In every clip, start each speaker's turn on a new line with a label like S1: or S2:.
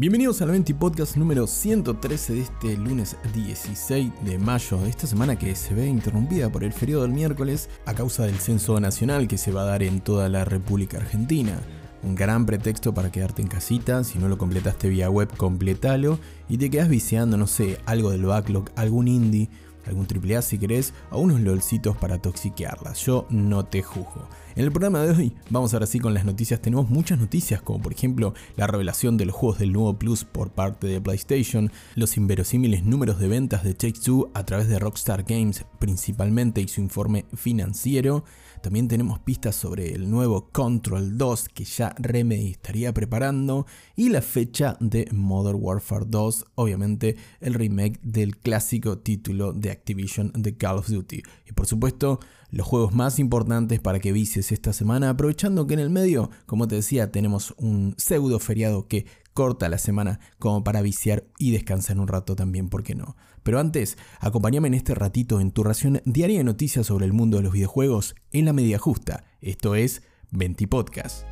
S1: Bienvenidos al 20 Podcast número 113 de este lunes 16 de mayo de esta semana que se ve interrumpida por el feriado del miércoles a causa del censo nacional que se va a dar en toda la República Argentina. Un gran pretexto para quedarte en casita, si no lo completaste vía web, completalo y te quedas viciando, no sé, algo del backlog, algún indie, algún AAA si querés, o unos lolcitos para toxiquearlas. Yo no te juzgo. En el programa de hoy vamos ahora sí con las noticias. Tenemos muchas noticias, como por ejemplo la revelación de los juegos del nuevo Plus por parte de PlayStation, los inverosímiles números de ventas de Take-Two a través de Rockstar Games principalmente y su informe financiero. También tenemos pistas sobre el nuevo Control 2 que ya Remedy estaría preparando y la fecha de Modern Warfare 2, obviamente el remake del clásico título de Activision de Call of Duty. Y por supuesto, los juegos más importantes para que vices esta semana, aprovechando que en el medio, como te decía, tenemos un pseudo feriado que corta la semana como para viciar y descansar un rato también, ¿por qué no? Pero antes, acompáñame en este ratito en tu ración diaria de noticias sobre el mundo de los videojuegos en la media justa. Esto es 20 Podcast.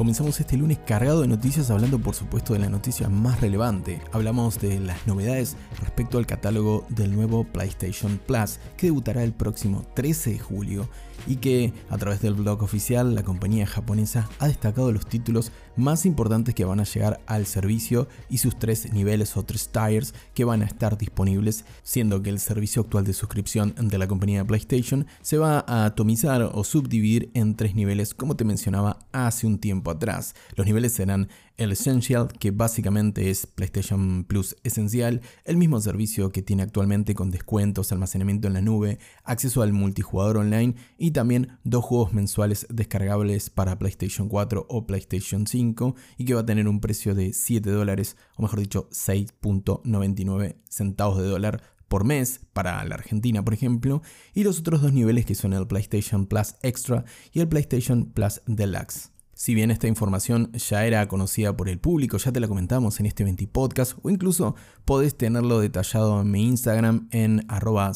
S1: Comenzamos este lunes cargado de noticias hablando por supuesto de la noticia más relevante. Hablamos de las novedades respecto al catálogo del nuevo PlayStation Plus que debutará el próximo 13 de julio y que a través del blog oficial la compañía japonesa ha destacado los títulos más importantes que van a llegar al servicio y sus tres niveles o tres tiers que van a estar disponibles, siendo que el servicio actual de suscripción de la compañía PlayStation se va a atomizar o subdividir en tres niveles como te mencionaba hace un tiempo atrás. Los niveles serán el Essential, que básicamente es PlayStation Plus esencial, el mismo servicio que tiene actualmente con descuentos, almacenamiento en la nube, acceso al multijugador online y también dos juegos mensuales descargables para PlayStation 4 o PlayStation 5 y que va a tener un precio de 7 dólares, o mejor dicho 6.99 centavos de dólar por mes para la Argentina, por ejemplo, y los otros dos niveles que son el PlayStation Plus Extra y el PlayStation Plus Deluxe. Si bien esta información ya era conocida por el público, ya te la comentamos en este 20 podcast o incluso podés tenerlo detallado en mi Instagram en arroba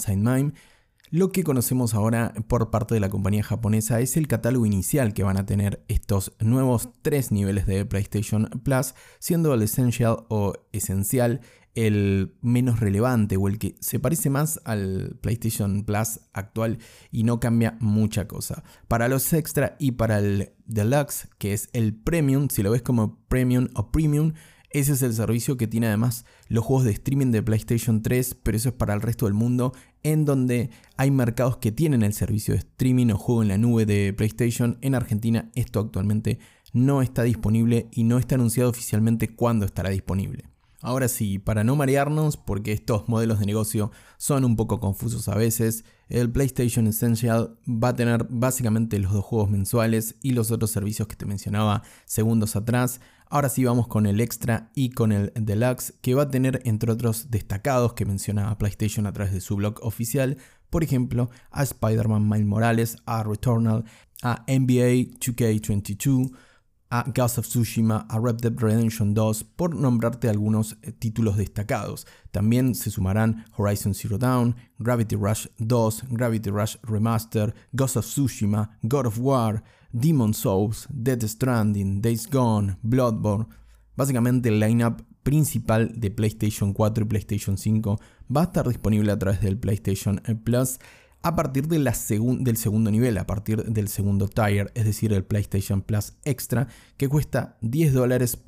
S1: lo que conocemos ahora por parte de la compañía japonesa es el catálogo inicial que van a tener estos nuevos tres niveles de PlayStation Plus, siendo el Essential o Esencial el menos relevante o el que se parece más al PlayStation Plus actual y no cambia mucha cosa. Para los extra y para el Deluxe, que es el Premium, si lo ves como Premium o Premium, ese es el servicio que tiene además los juegos de streaming de PlayStation 3, pero eso es para el resto del mundo, en donde hay mercados que tienen el servicio de streaming o juego en la nube de PlayStation. En Argentina esto actualmente no está disponible y no está anunciado oficialmente cuándo estará disponible. Ahora sí, para no marearnos, porque estos modelos de negocio son un poco confusos a veces, el PlayStation Essential va a tener básicamente los dos juegos mensuales y los otros servicios que te mencionaba segundos atrás. Ahora sí vamos con el Extra y con el Deluxe, que va a tener entre otros destacados que menciona PlayStation a través de su blog oficial, por ejemplo, a Spider-Man Miles Morales, a Returnal, a NBA 2K22, a Ghost of Tsushima, a Red Dead Redemption 2, por nombrarte algunos eh, títulos destacados. También se sumarán Horizon Zero Dawn, Gravity Rush 2, Gravity Rush Remaster, Ghost of Tsushima, God of War, Demon Souls, Dead Stranding, Days Gone, Bloodborne. Básicamente el lineup principal de PlayStation 4 y PlayStation 5 va a estar disponible a través del PlayStation Plus a partir del segundo nivel, a partir del segundo tier, es decir, el PlayStation Plus Extra, que cuesta 10 dólares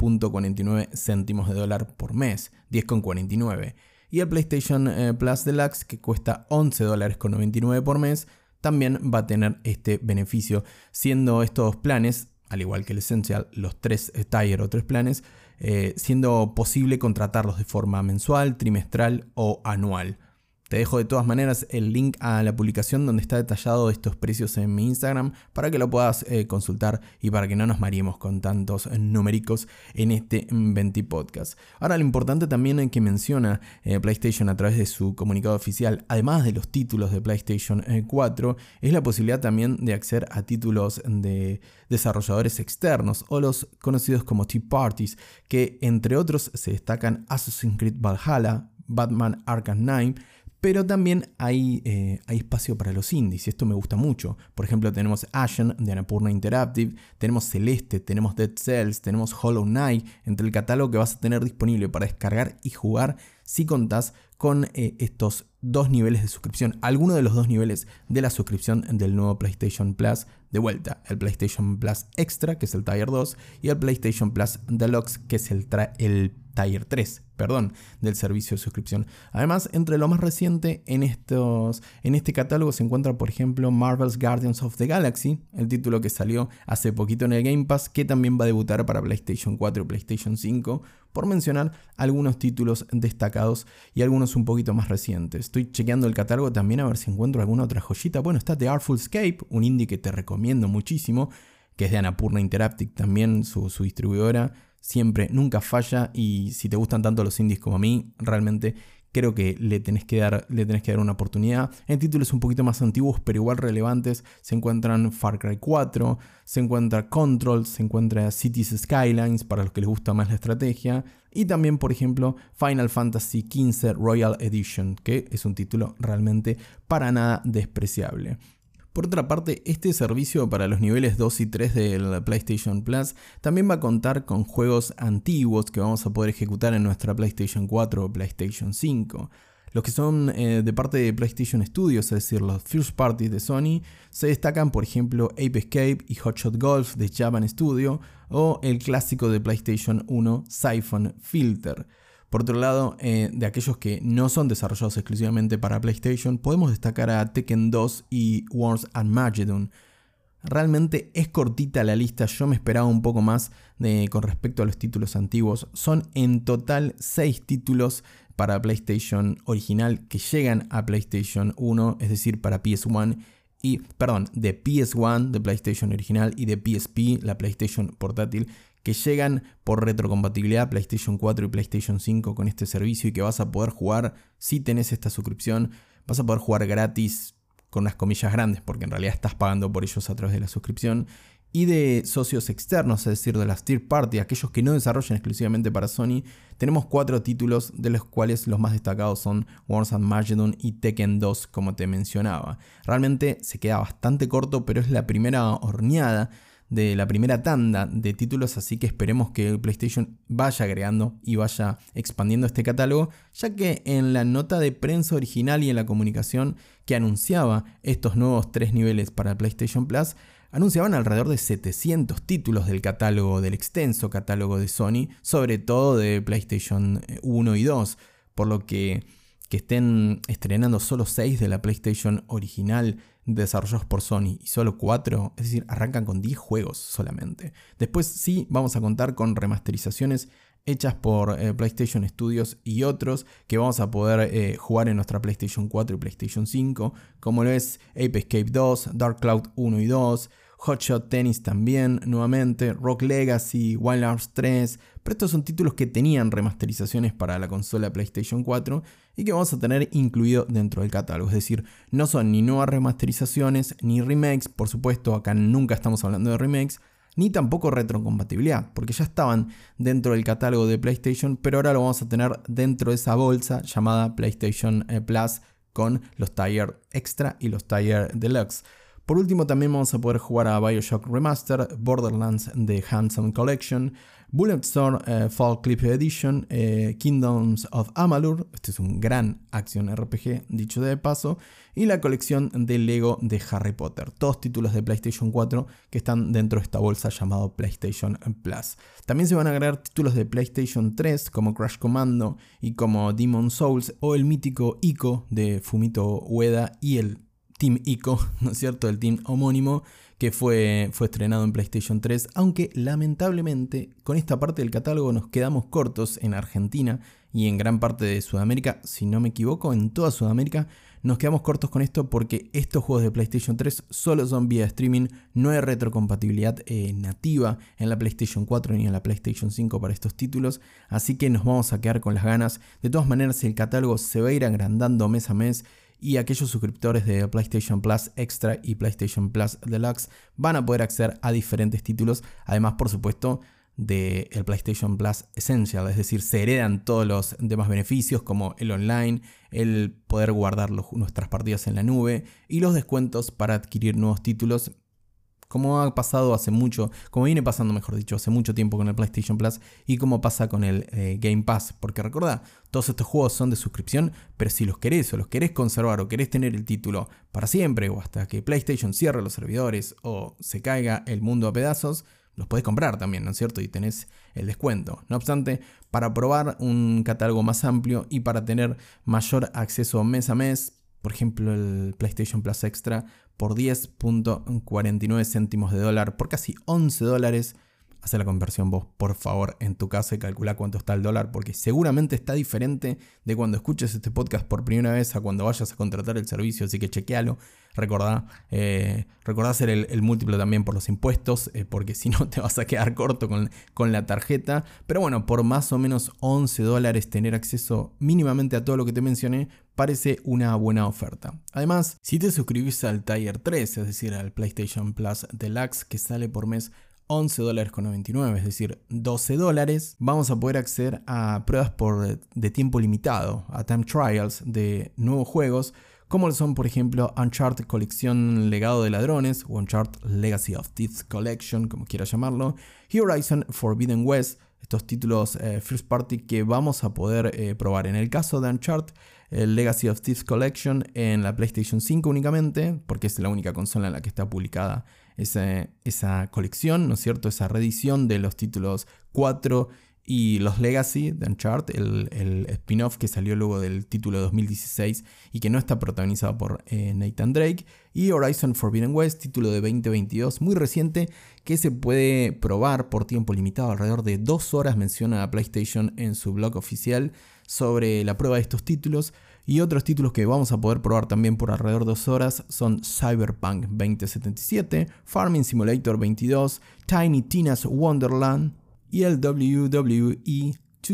S1: céntimos de dólar por mes, 10,49. Y el PlayStation eh, Plus Deluxe, que cuesta 11 dólares con 99 por mes, también va a tener este beneficio, siendo estos planes, al igual que el Essential, los tres eh, tier o tres planes, eh, siendo posible contratarlos de forma mensual, trimestral o anual. Te dejo de todas maneras el link a la publicación donde está detallado estos precios en mi Instagram para que lo puedas eh, consultar y para que no nos mariemos con tantos numéricos en este 20 podcast. Ahora lo importante también que menciona eh, PlayStation a través de su comunicado oficial, además de los títulos de PlayStation 4, eh, es la posibilidad también de acceder a títulos de desarrolladores externos o los conocidos como Tea Parties, que entre otros se destacan Assassin's Creed Valhalla, Batman Arkham Knight, pero también hay, eh, hay, espacio para los indies y esto me gusta mucho. Por ejemplo, tenemos Ashen de Anapurna Interactive, tenemos Celeste, tenemos Dead Cells, tenemos Hollow Knight, entre el catálogo que vas a tener disponible para descargar y jugar si contás con eh, estos dos niveles de suscripción, alguno de los dos niveles de la suscripción del nuevo PlayStation Plus de vuelta, el PlayStation Plus Extra, que es el Tier 2, y el PlayStation Plus Deluxe, que es el, el Tier 3, perdón, del servicio de suscripción. Además, entre lo más reciente en, estos, en este catálogo se encuentra, por ejemplo, Marvel's Guardians of the Galaxy, el título que salió hace poquito en el Game Pass, que también va a debutar para PlayStation 4 y PlayStation 5, por mencionar algunos títulos destacados y algunos un poquito más recientes. Estoy chequeando el catálogo también a ver si encuentro alguna otra joyita. Bueno, está The Artful Escape, un indie que te recomiendo muchísimo, que es de Anapurna Interactive también, su, su distribuidora siempre, nunca falla y si te gustan tanto los indies como a mí, realmente creo que le tenés que dar, le tenés que dar una oportunidad. En títulos un poquito más antiguos, pero igual relevantes, se encuentran Far Cry 4, se encuentra Control, se encuentra Cities Skylines, para los que les gusta más la estrategia, y también, por ejemplo, Final Fantasy XV Royal Edition, que es un título realmente para nada despreciable. Por otra parte, este servicio para los niveles 2 y 3 del PlayStation Plus también va a contar con juegos antiguos que vamos a poder ejecutar en nuestra PlayStation 4 o PlayStation 5. Los que son eh, de parte de PlayStation Studios, es decir, los first parties de Sony, se destacan por ejemplo Ape Escape y Hotshot Golf de Japan Studio o el clásico de PlayStation 1 Siphon Filter. Por otro lado, eh, de aquellos que no son desarrollados exclusivamente para PlayStation, podemos destacar a Tekken 2 y Wars and Magedon. Realmente es cortita la lista, yo me esperaba un poco más con respecto a los títulos antiguos. Son en total 6 títulos para PlayStation original que llegan a PlayStation 1, es decir, para PS1 y, perdón, de PS1, de PlayStation original y de PSP, la PlayStation portátil, que llegan por retrocompatibilidad PlayStation 4 y PlayStation 5 con este servicio y que vas a poder jugar si tenés esta suscripción, vas a poder jugar gratis con unas comillas grandes porque en realidad estás pagando por ellos a través de la suscripción y de socios externos, es decir, de las tier party, aquellos que no desarrollan exclusivamente para Sony, tenemos cuatro títulos de los cuales los más destacados son Wars and Magedon y Tekken 2, como te mencionaba. Realmente se queda bastante corto, pero es la primera horneada de la primera tanda de títulos, así que esperemos que PlayStation vaya agregando y vaya expandiendo este catálogo, ya que en la nota de prensa original y en la comunicación que anunciaba estos nuevos tres niveles para PlayStation Plus, anunciaban alrededor de 700 títulos del catálogo, del extenso catálogo de Sony, sobre todo de PlayStation 1 y 2, por lo que que estén estrenando solo 6 de la PlayStation original desarrollados por Sony y solo 4, es decir, arrancan con 10 juegos solamente. Después sí vamos a contar con remasterizaciones hechas por eh, PlayStation Studios y otros que vamos a poder eh, jugar en nuestra PlayStation 4 y PlayStation 5, como lo es Ape Escape 2, Dark Cloud 1 y 2, Hotshot Tennis también, nuevamente, Rock Legacy, Wild Arms 3, pero estos son títulos que tenían remasterizaciones para la consola PlayStation 4 y que vamos a tener incluido dentro del catálogo. Es decir, no son ni nuevas remasterizaciones ni remakes, por supuesto, acá nunca estamos hablando de remakes, ni tampoco retrocompatibilidad, porque ya estaban dentro del catálogo de PlayStation, pero ahora lo vamos a tener dentro de esa bolsa llamada PlayStation eh, Plus con los Tier Extra y los Tier Deluxe. Por último, también vamos a poder jugar a Bioshock Remaster, Borderlands The Handsome Collection, Bulletstorm eh, Fall Clip Edition, eh, Kingdoms of Amalur, este es un gran acción RPG, dicho de paso, y la colección de Lego de Harry Potter, todos títulos de PlayStation 4 que están dentro de esta bolsa llamado PlayStation Plus. También se van a agregar títulos de PlayStation 3 como Crash Commando y como Demon Souls o el mítico Ico de Fumito Ueda y el Team Ico, ¿no es cierto? El team homónimo que fue, fue estrenado en PlayStation 3, aunque lamentablemente con esta parte del catálogo nos quedamos cortos en Argentina y en gran parte de Sudamérica, si no me equivoco, en toda Sudamérica nos quedamos cortos con esto porque estos juegos de PlayStation 3 solo son vía streaming, no hay retrocompatibilidad eh, nativa en la PlayStation 4 ni en la PlayStation 5 para estos títulos, así que nos vamos a quedar con las ganas. De todas maneras, el catálogo se va a ir agrandando mes a mes y aquellos suscriptores de PlayStation Plus Extra y PlayStation Plus Deluxe van a poder acceder a diferentes títulos, además por supuesto del PlayStation Plus Essential, es decir, se heredan todos los demás beneficios como el online, el poder guardar nuestras partidas en la nube y los descuentos para adquirir nuevos títulos como ha pasado hace mucho, como viene pasando, mejor dicho, hace mucho tiempo con el PlayStation Plus y como pasa con el eh, Game Pass. Porque recuerda, todos estos juegos son de suscripción, pero si los querés o los querés conservar o querés tener el título para siempre o hasta que PlayStation cierre los servidores o se caiga el mundo a pedazos, los podés comprar también, ¿no es cierto? Y tenés el descuento. No obstante, para probar un catálogo más amplio y para tener mayor acceso mes a mes, por ejemplo el PlayStation Plus Extra por 10.49 céntimos de dólar, por casi 11 dólares. Hace la conversión vos, por favor, en tu casa y calcula cuánto está el dólar, porque seguramente está diferente de cuando escuches este podcast por primera vez a cuando vayas a contratar el servicio, así que chequealo. Recordá, eh, hacer el, múltiplo también por los impuestos, eh, porque si no te vas a quedar corto con, con la tarjeta. Pero bueno, por más o menos 11 dólares tener acceso mínimamente a todo lo que te mencioné, parece una buena oferta. Además, si te suscribís al Tier 3, es decir, al PlayStation Plus Deluxe, que sale por mes 11 dólares con 99, es decir, 12 dólares, vamos a poder acceder a pruebas por, de tiempo limitado, a time trials de nuevos juegos, como son por ejemplo Uncharted Colección Legado de Ladrones o Uncharted Legacy of Thieves Collection, como quiera llamarlo, Horizon Forbidden West, estos títulos eh, first party que vamos a poder eh, probar. En el caso de Uncharted, el Legacy of Thieves Collection en la PlayStation 5 únicamente, porque es la única consola en la que está publicada esa, colección, ¿no es cierto? Esa reedición de los títulos 4 y los Legacy de Uncharted, el, spin-off que salió luego del título 2016 y que no está protagonizado por eh, Nathan Drake, y Horizon Forbidden West, título de 2022, muy reciente, que se puede probar por tiempo limitado, alrededor de dos horas menciona PlayStation en su blog oficial sobre la prueba de estos títulos. Y otros títulos que vamos a poder probar también por alrededor de dos horas son Cyberpunk 2077, Farming Simulator 22, Tiny Tina's Wonderland y el WWE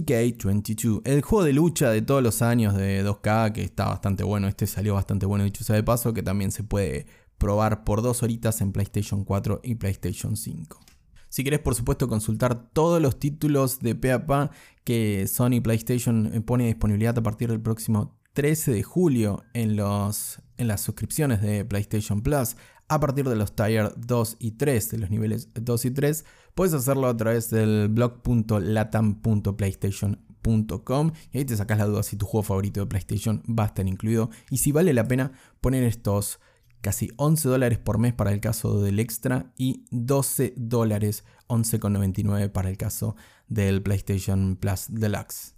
S1: 2K22, el juego de lucha de todos los años de 2K que está bastante bueno, este salió bastante bueno dicho sea de paso, que también se puede probar por dos horitas en PlayStation 4 y PlayStation 5. Si querés, por supuesto, consultar todos los títulos de PAPA que Sony PlayStation pone a disponibilidad a partir del próximo 13 de julio en, los, en las suscripciones de PlayStation Plus a partir de los Tier 2 y 3, de los niveles 2 y 3, puedes hacerlo a través del blog.latam.playstation.com y ahí te sacas la duda si tu juego favorito de PlayStation va a estar incluido y si vale la pena poner estos casi 11 dólares por mes para el caso del extra y 12 dólares 11,99 para el caso del PlayStation Plus Deluxe.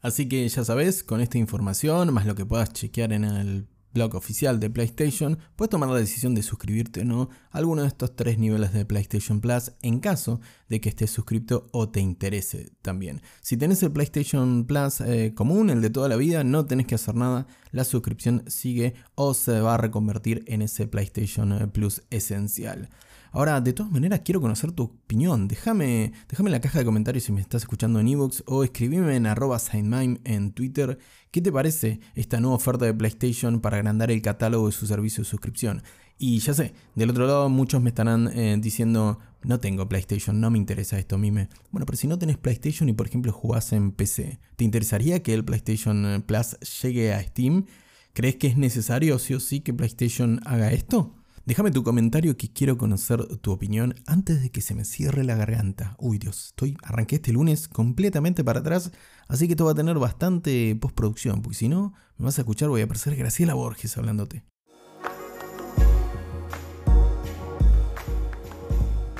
S1: Así que ya sabes, con esta información, más lo que puedas chequear en el blog oficial de PlayStation, puedes tomar la decisión de suscribirte o no a alguno de estos tres niveles de PlayStation Plus en caso de que estés suscrito o te interese también. Si tenés el PlayStation Plus eh, común, el de toda la vida, no tenés que hacer nada, la suscripción sigue o se va a reconvertir en ese PlayStation eh, Plus esencial. Ahora, de todas maneras, quiero conocer tu opinión. Déjame, déjame en la caja de comentarios si me estás escuchando en ebooks o escribime en arroba en Twitter qué te parece esta nueva oferta de PlayStation para agrandar el catálogo de su servicio de suscripción. Y ya sé, del otro lado muchos me estarán eh, diciendo, no tengo PlayStation, no me interesa esto, mime. Bueno, pero si no tenés PlayStation y por ejemplo jugás en PC, ¿te interesaría que el PlayStation Plus llegue a Steam? ¿Crees que es necesario sí o sí que PlayStation haga esto? Déjame tu comentario que quiero conocer tu opinión antes de que se me cierre la garganta. Uy Dios, estoy, arranqué este lunes completamente para atrás, así que esto va a tener bastante postproducción, porque si no, me vas a escuchar, voy a aparecer Graciela Borges hablándote.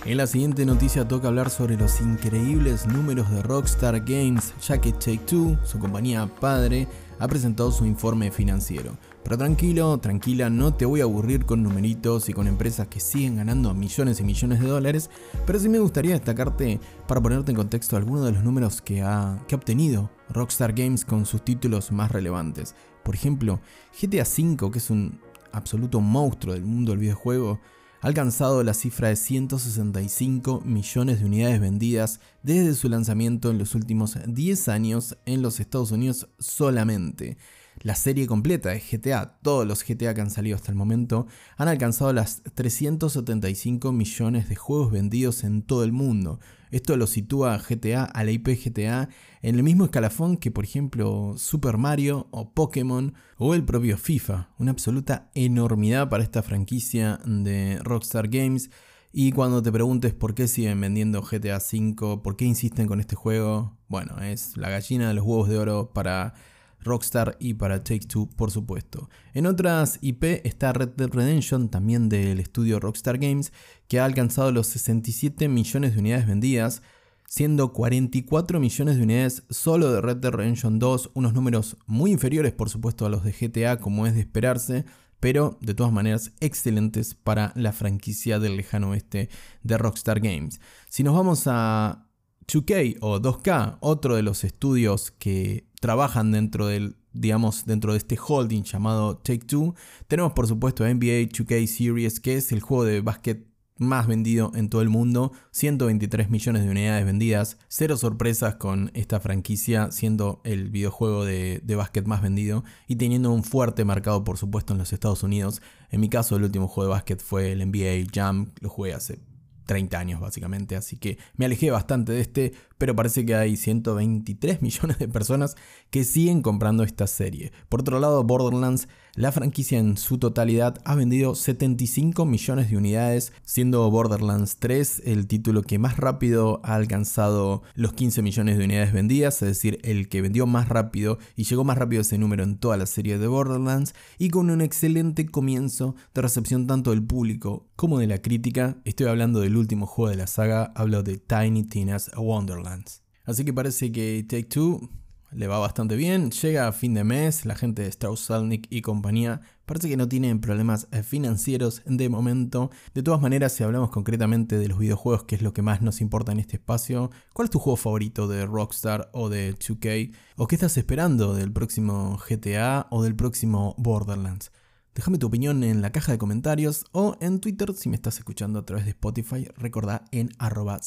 S1: En la siguiente noticia toca hablar sobre los increíbles números de Rockstar Games, ya que Take Two, su compañía padre, ha presentado su informe financiero. Pero tranquilo, tranquila, no te voy a aburrir con numeritos y con empresas que siguen ganando millones y millones de dólares, pero sí me gustaría destacarte para ponerte en contexto algunos de los números que ha, que ha obtenido Rockstar Games con sus títulos más relevantes. Por ejemplo, GTA V, que es un absoluto monstruo del mundo del videojuego, ha alcanzado la cifra de 165 millones de unidades vendidas desde su lanzamiento en los últimos 10 años en los Estados Unidos solamente. La serie completa de GTA, todos los GTA que han salido hasta el momento, han alcanzado las 375 millones de juegos vendidos en todo el mundo. Esto lo sitúa GTA a la IP GTA en el mismo escalafón que por ejemplo Super Mario o Pokémon o el propio FIFA. Una absoluta enormidad para esta franquicia de Rockstar Games. Y cuando te preguntes por qué siguen vendiendo GTA V, por qué insisten con este juego, bueno, es la gallina de los huevos de oro para Rockstar y para Take Two, por supuesto. En otras IP está Red Dead Redemption, también del estudio Rockstar Games, que ha alcanzado los 67 millones de unidades vendidas, siendo 44 millones de unidades solo de Red Dead Redemption 2, unos números muy inferiores, por supuesto, a los de GTA, como es de esperarse. Pero de todas maneras excelentes para la franquicia del lejano oeste de Rockstar Games. Si nos vamos a 2K o 2K, otro de los estudios que trabajan dentro del digamos, dentro de este holding llamado Take Two. Tenemos por supuesto NBA 2K Series, que es el juego de básquet más vendido en todo el mundo, 123 millones de unidades vendidas, cero sorpresas con esta franquicia siendo el videojuego de, de básquet más vendido y teniendo un fuerte mercado por supuesto en los Estados Unidos. En mi caso el último juego de básquet fue el NBA Jam, lo jugué hace 30 años básicamente, así que me alejé bastante de este, pero parece que hay 123 millones de personas que siguen comprando esta serie. Por otro lado, Borderlands, la franquicia en su totalidad ha vendido 75 millones de unidades, siendo Borderlands 3 el título que más rápido ha alcanzado los 15 millones de unidades vendidas, es decir, el que vendió más rápido y llegó más rápido ese número en toda la serie de Borderlands, y con un excelente comienzo de recepción tanto del público como de la crítica. Estoy hablando del último juego de la saga, hablo de Tiny Tina's Wonderland. Así que parece que Take Two le va bastante bien, llega a fin de mes, la gente de Strauss Salnick y compañía parece que no tienen problemas eh, financieros de momento. De todas maneras, si hablamos concretamente de los videojuegos, que es lo que más nos importa en este espacio, ¿cuál es tu juego favorito de Rockstar o de 2K? ¿O qué estás esperando del próximo GTA o del próximo Borderlands? Déjame tu opinión en la caja de comentarios o en Twitter si me estás escuchando a través de Spotify, recordá en arroba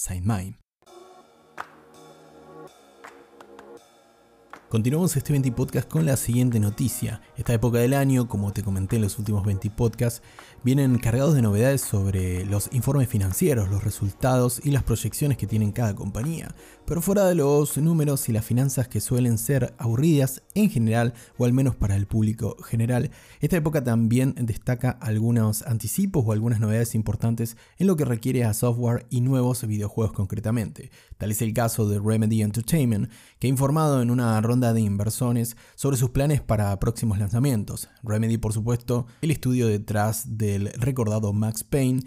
S1: Continuamos este 20 podcast con la siguiente noticia. Esta época del año, como te comenté en los últimos 20 podcasts, vienen cargados de novedades sobre los informes financieros, los resultados y las proyecciones que tienen cada compañía. Pero fuera de los números y las finanzas que suelen ser aburridas en general, o al menos para el público general, esta época también destaca algunos anticipos o algunas novedades importantes en lo que requiere a software y nuevos videojuegos concretamente. Tal es el caso de Remedy Entertainment, que ha informado en una ronda de inversores sobre sus planes para próximos lanzamientos. Remedy, por supuesto, el estudio detrás del recordado Max Payne,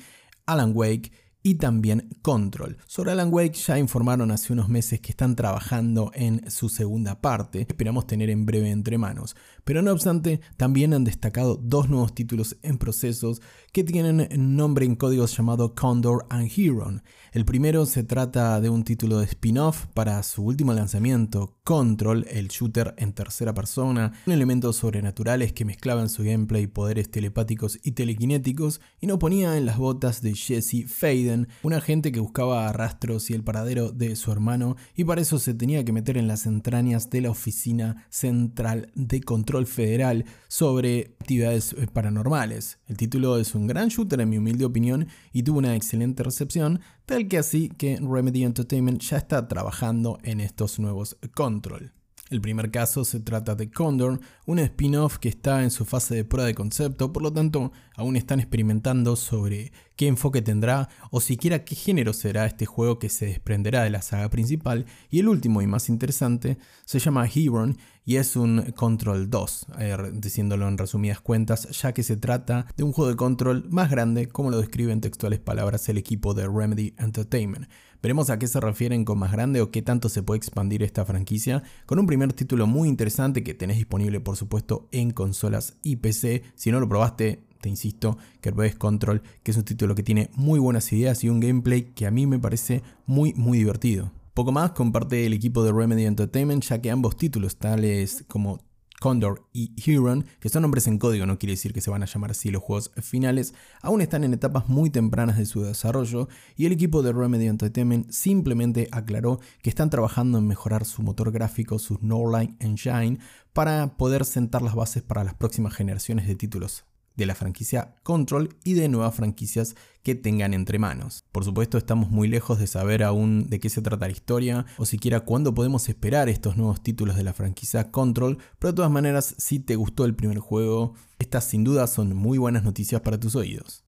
S1: Alan Wake y también Control. Sobre Alan Wake ya informaron hace unos meses que están trabajando en su segunda parte, esperamos tener en breve entre manos. Pero no obstante, también han destacado dos nuevos títulos en procesos que tienen nombre en códigos llamado Condor and Huron. El primero se trata de un título de spin-off para su último lanzamiento, Control, el shooter en tercera persona, elementos sobrenaturales que mezclaban su gameplay poderes telepáticos y telequinéticos y no ponía en las botas de Jesse Faden, un agente que buscaba rastros y el paradero de su hermano y para eso se tenía que meter en las entrañas de la oficina central de control federal sobre actividades paranormales. El título es un gran shooter en mi humilde opinión y tuvo una excelente recepción, tal que así que Remedy Entertainment ya está trabajando en estos nuevos control. El primer caso se trata de Condor, un spin-off que está en su fase de prueba de concepto, por lo tanto aún están experimentando sobre qué enfoque tendrá o siquiera qué género será este juego que se desprenderá de la saga principal. Y el último y más interesante se llama Hebron y es un Control 2, eh, diciéndolo en resumidas cuentas, ya que se trata de un juego de control más grande, como lo describe en textuales palabras el equipo de Remedy Entertainment. Veremos a qué se refieren con más grande o qué tanto se puede expandir esta franquicia, con un primer título muy interesante que tenés disponible por supuesto en consolas y PC. Si no lo probaste, te insisto que Control, que es un título que tiene muy buenas ideas y un gameplay que a mí me parece muy muy divertido. Poco más comparte el equipo de Remedy Entertainment ya que ambos títulos, tales como Condor y Huron, que son nombres en código, no quiere decir que se van a llamar así los juegos finales, aún están en etapas muy tempranas de su desarrollo y el equipo de Remedy Entertainment simplemente aclaró que están trabajando en mejorar su motor gráfico, su Norline Engine, para poder sentar las bases para las próximas generaciones de títulos de la franquicia Control y de nuevas franquicias que tengan entre manos. Por supuesto estamos muy lejos de saber aún de qué se trata la historia o siquiera cuándo podemos esperar estos nuevos títulos de la franquicia Control, pero de todas maneras si te gustó el primer juego, estas sin duda son muy buenas noticias para tus oídos.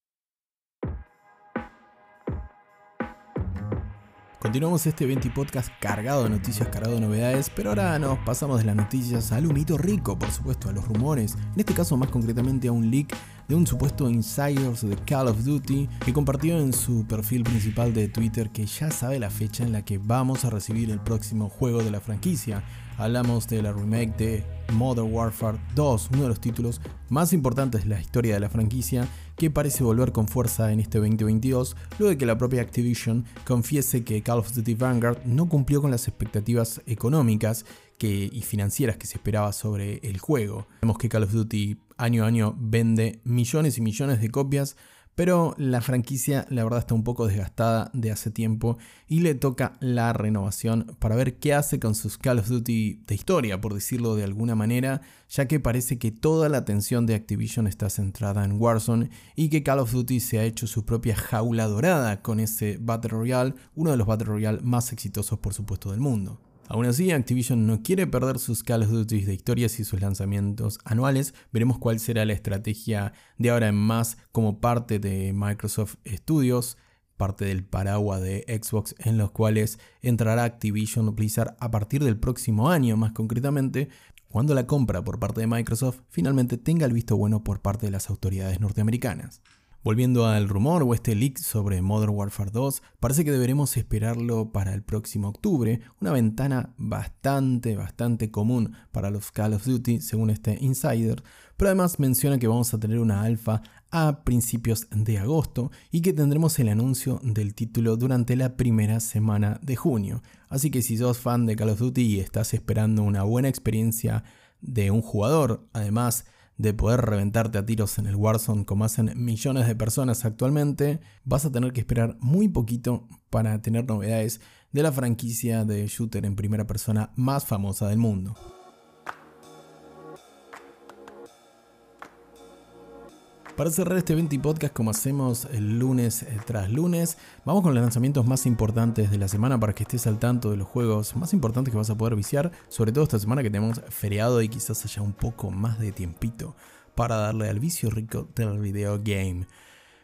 S1: Continuamos este 20 podcast cargado de noticias, cargado de novedades, pero ahora nos pasamos de las noticias al humito rico, por supuesto, a los rumores, en este caso más concretamente a un leak de un supuesto insider de Call of Duty que compartió en su perfil principal de Twitter que ya sabe la fecha en la que vamos a recibir el próximo juego de la franquicia. Hablamos de la remake de Modern Warfare 2, uno de los títulos más importantes de la historia de la franquicia, que parece volver con fuerza en este 2022, luego de que la propia Activision confiese que Call of Duty Vanguard no cumplió con las expectativas económicas y financieras que se esperaba sobre el juego. Vemos que Call of Duty año a año vende millones y millones de copias, pero la franquicia la verdad está un poco desgastada de hace tiempo y le toca la renovación para ver qué hace con sus Call of Duty de historia, por decirlo de alguna manera, ya que parece que toda la atención de Activision está centrada en Warzone y que Call of Duty se ha hecho su propia jaula dorada con ese Battle Royale, uno de los Battle Royale más exitosos por supuesto del mundo. Aún así, Activision no quiere perder sus Call of Duty de historias y sus lanzamientos anuales. Veremos cuál será la estrategia de ahora en más como parte de Microsoft Studios, parte del paraguas de Xbox en los cuales entrará Activision Blizzard a partir del próximo año, más concretamente, cuando la compra por parte de Microsoft finalmente tenga el visto bueno por parte de las autoridades norteamericanas. Volviendo al rumor o este leak sobre Modern Warfare 2, parece que deberemos esperarlo para el próximo octubre, una ventana bastante, bastante común para los Call of Duty según este insider, pero además menciona que vamos a tener una alfa a principios de agosto y que tendremos el anuncio del título durante la primera semana de junio. Así que si sos fan de Call of Duty y estás esperando una buena experiencia de un jugador, además de poder reventarte a tiros en el Warzone como hacen millones de personas actualmente, vas a tener que esperar muy poquito para tener novedades de la franquicia de shooter en primera persona más famosa del mundo. Para cerrar este 20 podcast como hacemos el lunes eh, tras lunes, vamos con los lanzamientos más importantes de la semana para que estés al tanto de los juegos más importantes que vas a poder viciar, sobre todo esta semana que tenemos feriado y quizás haya un poco más de tiempito para darle al vicio rico del video game.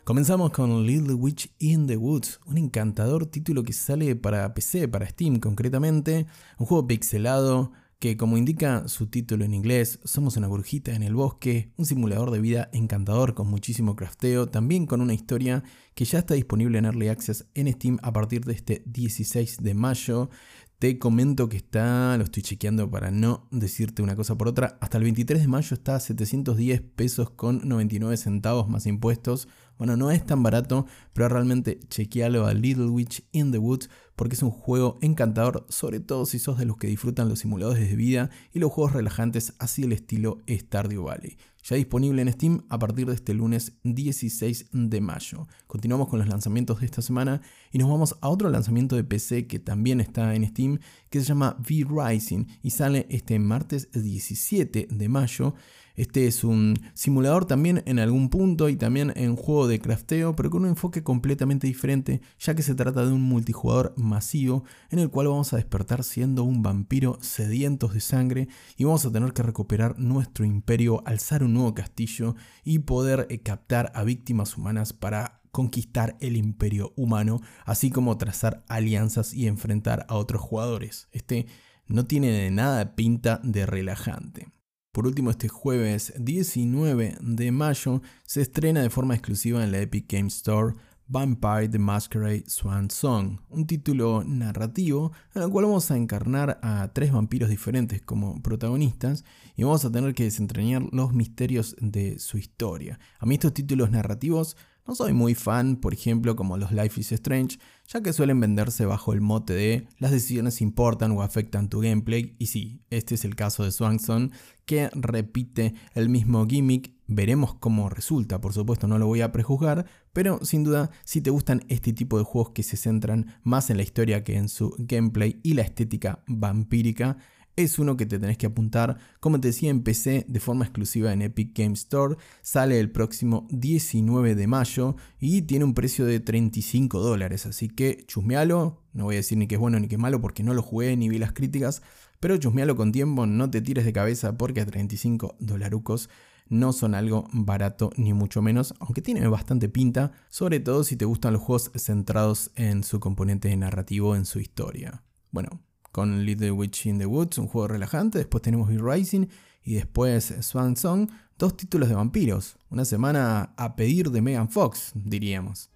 S1: Comenzamos con Little Witch in the Woods, un encantador título que sale para PC, para Steam concretamente, un juego pixelado que como indica su título en inglés, somos una brujita en el bosque, un simulador de vida encantador con muchísimo crafteo, también con una historia que ya está disponible en Early Access en Steam a partir de este 16 de mayo. Te comento que está, lo estoy chequeando para no decirte una cosa por otra, hasta el 23 de mayo está a 710 pesos con 99 centavos más impuestos. Bueno, no es tan barato, pero realmente chequealo a Little Witch in the Woods porque es un juego encantador, sobre todo si sos de los que disfrutan los simuladores de vida y los juegos relajantes así el estilo Stardew Valley. Ya disponible en Steam a partir de este lunes 16 de mayo. Continuamos con los lanzamientos de esta semana y nos vamos a otro lanzamiento de PC que también está en Steam que se llama V-Rising y sale este martes 17 de mayo. Este es un simulador también en algún punto y también en juego de crafteo, pero con un enfoque completamente diferente, ya que se trata de un multijugador masivo en el cual vamos a despertar siendo un vampiro sedientos de sangre y vamos a tener que recuperar nuestro imperio, alzar un nuevo castillo y poder eh, captar a víctimas humanas para conquistar el imperio humano, así como trazar alianzas y enfrentar a otros jugadores. Este no tiene de nada pinta de relajante. Por último, este jueves 19 de mayo se estrena de forma exclusiva en la Epic Game Store Vampire the Masquerade Swan Song, un título narrativo en el cual vamos a encarnar a tres vampiros diferentes como protagonistas y vamos a tener que desentrañar los misterios de su historia. A mí estos títulos narrativos no soy muy fan, por ejemplo, como los Life is Strange, ya que suelen venderse bajo el mote de las decisiones importan o afectan tu gameplay, y sí, este es el caso de Swanson, que repite el mismo gimmick, veremos cómo resulta, por supuesto no lo voy a prejuzgar, pero sin duda si te gustan este tipo de juegos que se centran más en la historia que en su gameplay y la estética vampírica, es uno que te tenés que apuntar, como te decía, en PC de forma exclusiva en Epic Game Store. Sale el próximo 19 de mayo y tiene un precio de 35 dólares. Así que chusmealo. No voy a decir ni que es bueno ni que es malo porque no lo jugué ni vi las críticas. Pero chusmealo con tiempo, no te tires de cabeza porque a 35 dolarucos no son algo barato ni mucho menos, aunque tiene bastante pinta, sobre todo si te gustan los juegos centrados en su componente narrativo, en su historia. Bueno, con Little Witch in the Woods, un juego relajante. Después tenemos V-Rising y después Swan Song, dos títulos de vampiros. Una semana a pedir de Megan Fox, diríamos.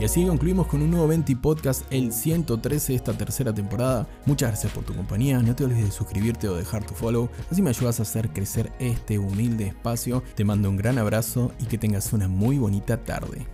S1: Y así concluimos con un nuevo 20 podcast, el 113 de esta tercera temporada. Muchas gracias por tu compañía, no te olvides de suscribirte o dejar tu follow, así me ayudas a hacer crecer este humilde espacio. Te mando un gran abrazo y que tengas una muy bonita tarde.